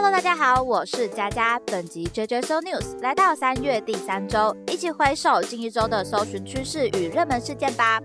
Hello，大家好，我是佳佳。本集 JJ So News 来到三月第三周，一起回首近一周的搜寻趋势与热门事件吧。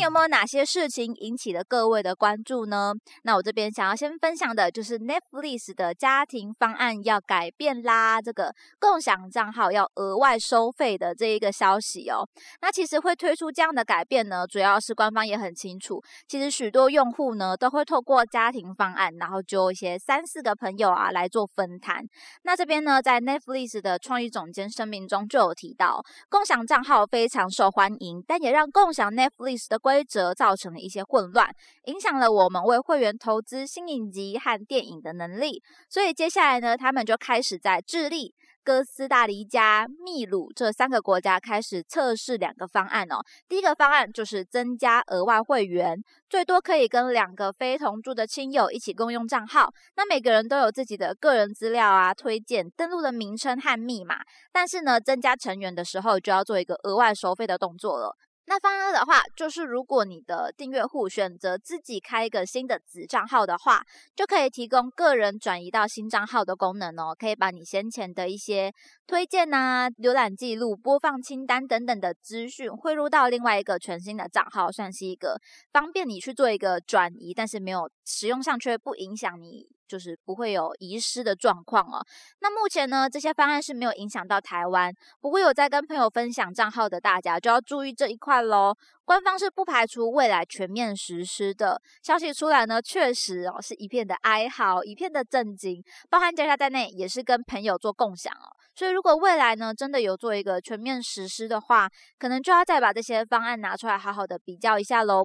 有没有哪些事情引起了各位的关注呢？那我这边想要先分享的就是 Netflix 的家庭方案要改变啦，这个共享账号要额外收费的这一个消息哦。那其实会推出这样的改变呢，主要是官方也很清楚，其实许多用户呢都会透过家庭方案，然后就一些三四个朋友啊来做分摊。那这边呢，在 Netflix 的创意总监声明中就有提到，共享账号非常受欢迎，但也让共享 Netflix 的规则造成了一些混乱，影响了我们为会员投资新影集和电影的能力。所以接下来呢，他们就开始在智利、哥斯达黎加、秘鲁这三个国家开始测试两个方案哦。第一个方案就是增加额外会员，最多可以跟两个非同住的亲友一起共用账号。那每个人都有自己的个人资料啊、推荐、登录的名称和密码。但是呢，增加成员的时候就要做一个额外收费的动作了。那方二的话，就是如果你的订阅户选择自己开一个新的子账号的话，就可以提供个人转移到新账号的功能哦，可以把你先前的一些推荐呐、浏览记录、播放清单等等的资讯汇入到另外一个全新的账号，算是一个方便你去做一个转移，但是没有使用上却不影响你。就是不会有遗失的状况哦。那目前呢，这些方案是没有影响到台湾。不过有在跟朋友分享账号的大家就要注意这一块喽。官方是不排除未来全面实施的消息出来呢，确实哦是一片的哀嚎，一片的震惊。包含佳佳在内，也是跟朋友做共享哦。所以如果未来呢真的有做一个全面实施的话，可能就要再把这些方案拿出来好好的比较一下喽。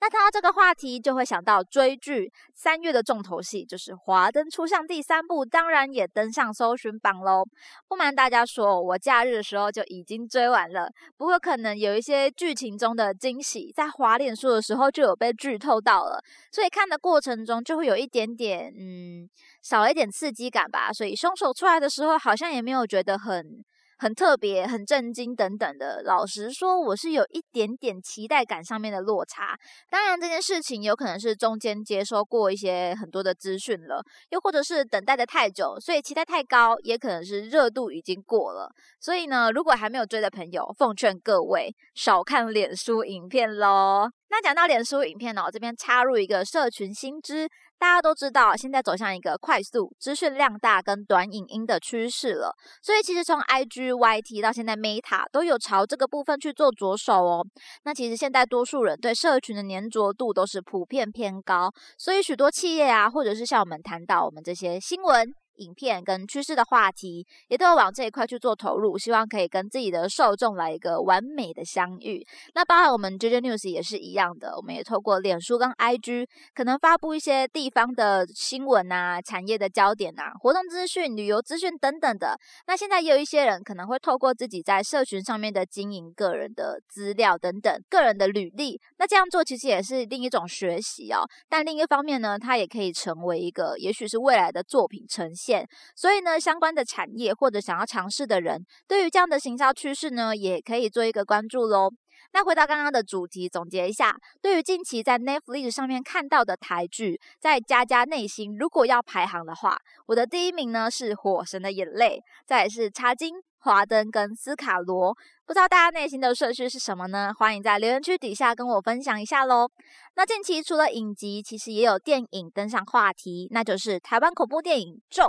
那谈到这个话题，就会想到追剧三月的重头戏就是《华灯初上》第三部，当然也登上搜寻榜喽。不瞒大家说，我假日的时候就已经追完了。不过可能有一些剧情中的惊喜，在滑脸书的时候就有被剧透到了，所以看的过程中就会有一点点嗯少了一点刺激感吧。所以凶手出来的时候，好像也没有。觉得很很特别、很震惊等等的。老实说，我是有一点点期待感上面的落差。当然，这件事情有可能是中间接收过一些很多的资讯了，又或者是等待的太久，所以期待太高，也可能是热度已经过了。所以呢，如果还没有追的朋友，奉劝各位少看脸书影片喽。那讲到脸书影片呢，我这边插入一个社群新知，大家都知道，现在走向一个快速资讯量大跟短影音的趋势了，所以其实从 IG、YT 到现在 Meta 都有朝这个部分去做着手哦。那其实现在多数人对社群的粘着度都是普遍偏高，所以许多企业啊，或者是像我们谈到我们这些新闻。影片跟趋势的话题，也都有往这一块去做投入，希望可以跟自己的受众来一个完美的相遇。那包含我们 JJ News 也是一样的，我们也透过脸书跟 IG，可能发布一些地方的新闻啊、产业的焦点啊、活动资讯、旅游资讯等等的。那现在也有一些人可能会透过自己在社群上面的经营个人的资料等等、个人的履历，那这样做其实也是另一种学习哦。但另一方面呢，它也可以成为一个，也许是未来的作品呈现。所以呢，相关的产业或者想要尝试的人，对于这样的行销趋势呢，也可以做一个关注喽。那回到刚刚的主题，总结一下，对于近期在 Netflix 上面看到的台剧，在家家内心如果要排行的话，我的第一名呢是《火神的眼泪》，再是《茶金》。华灯跟斯卡罗，不知道大家内心的顺序是什么呢？欢迎在留言区底下跟我分享一下喽。那近期除了影集，其实也有电影登上话题，那就是台湾恐怖电影《咒》。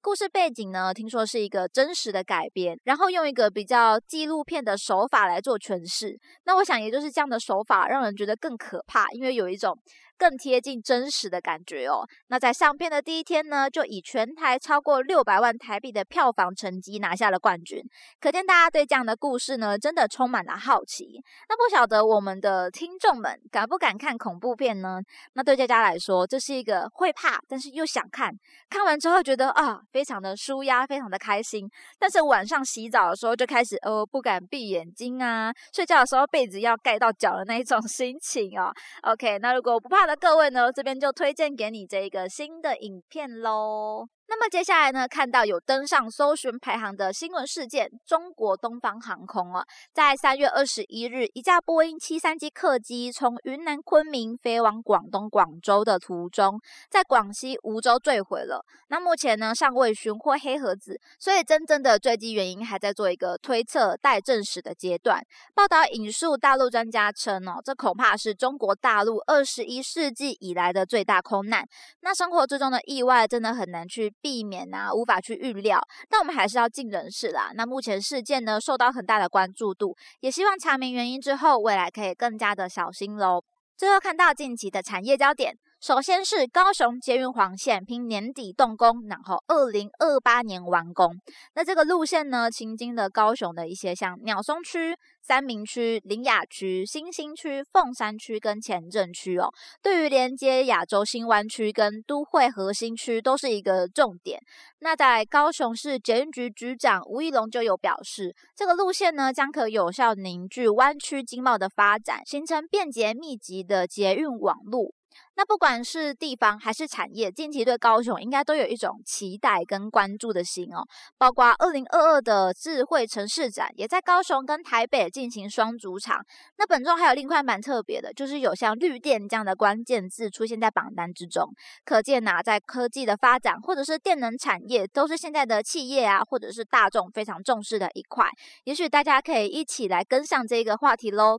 故事背景呢，听说是一个真实的改编，然后用一个比较纪录片的手法来做诠释。那我想，也就是这样的手法，让人觉得更可怕，因为有一种。更贴近真实的感觉哦。那在上片的第一天呢，就以全台超过六百万台币的票房成绩拿下了冠军。可见大家对这样的故事呢，真的充满了好奇。那不晓得我们的听众们敢不敢看恐怖片呢？那对佳佳来说，这是一个会怕，但是又想看，看完之后觉得啊，非常的舒压，非常的开心。但是晚上洗澡的时候就开始哦，不敢闭眼睛啊，睡觉的时候被子要盖到脚的那一种 心情哦。OK，那如果不怕。的各位呢，这边就推荐给你这个新的影片喽。那么接下来呢，看到有登上搜寻排行的新闻事件，中国东方航空哦，在三月二十一日，一架波音七三七客机从云南昆明飞往广东广州的途中，在广西梧州坠毁了。那目前呢，尚未寻获黑盒子，所以真正的坠机原因还在做一个推测待证实的阶段。报道引述大陆专家称哦，这恐怕是中国大陆二十一世纪以来的最大空难。那生活之中的意外真的很难去。避免啊，无法去预料，但我们还是要尽人事啦。那目前事件呢，受到很大的关注度，也希望查明原因之后，未来可以更加的小心喽。最后看到近期的产业焦点。首先是高雄捷运黄线，拼年底动工，然后二零二八年完工。那这个路线呢，经经了高雄的一些像鸟松区、三明区、林雅区、新兴区、凤山区跟前镇区哦。对于连接亚洲新湾区跟都会核心区，都是一个重点。那在高雄市捷运局局长吴义龙就有表示，这个路线呢，将可有效凝聚湾区经贸的发展，形成便捷密集的捷运网路。那不管是地方还是产业，近期对高雄应该都有一种期待跟关注的心哦。包括二零二二的智慧城市展，也在高雄跟台北进行双主场。那本周还有另一块蛮特别的，就是有像绿电这样的关键字出现在榜单之中，可见呐，在科技的发展或者是电能产业，都是现在的企业啊或者是大众非常重视的一块。也许大家可以一起来跟上这个话题喽。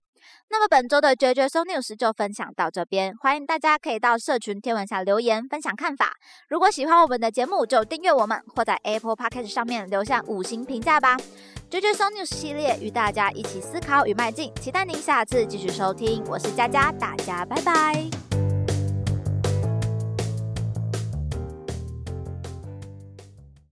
那么本周的 JJ So News 就分享到这边，欢迎大家可以到社群天文下留言分享看法。如果喜欢我们的节目，就订阅我们，或在 Apple Podcast 上面留下五星评价吧。JJ So News 系列与大家一起思考与迈进，期待您下次继续收听。我是佳佳，大家拜拜。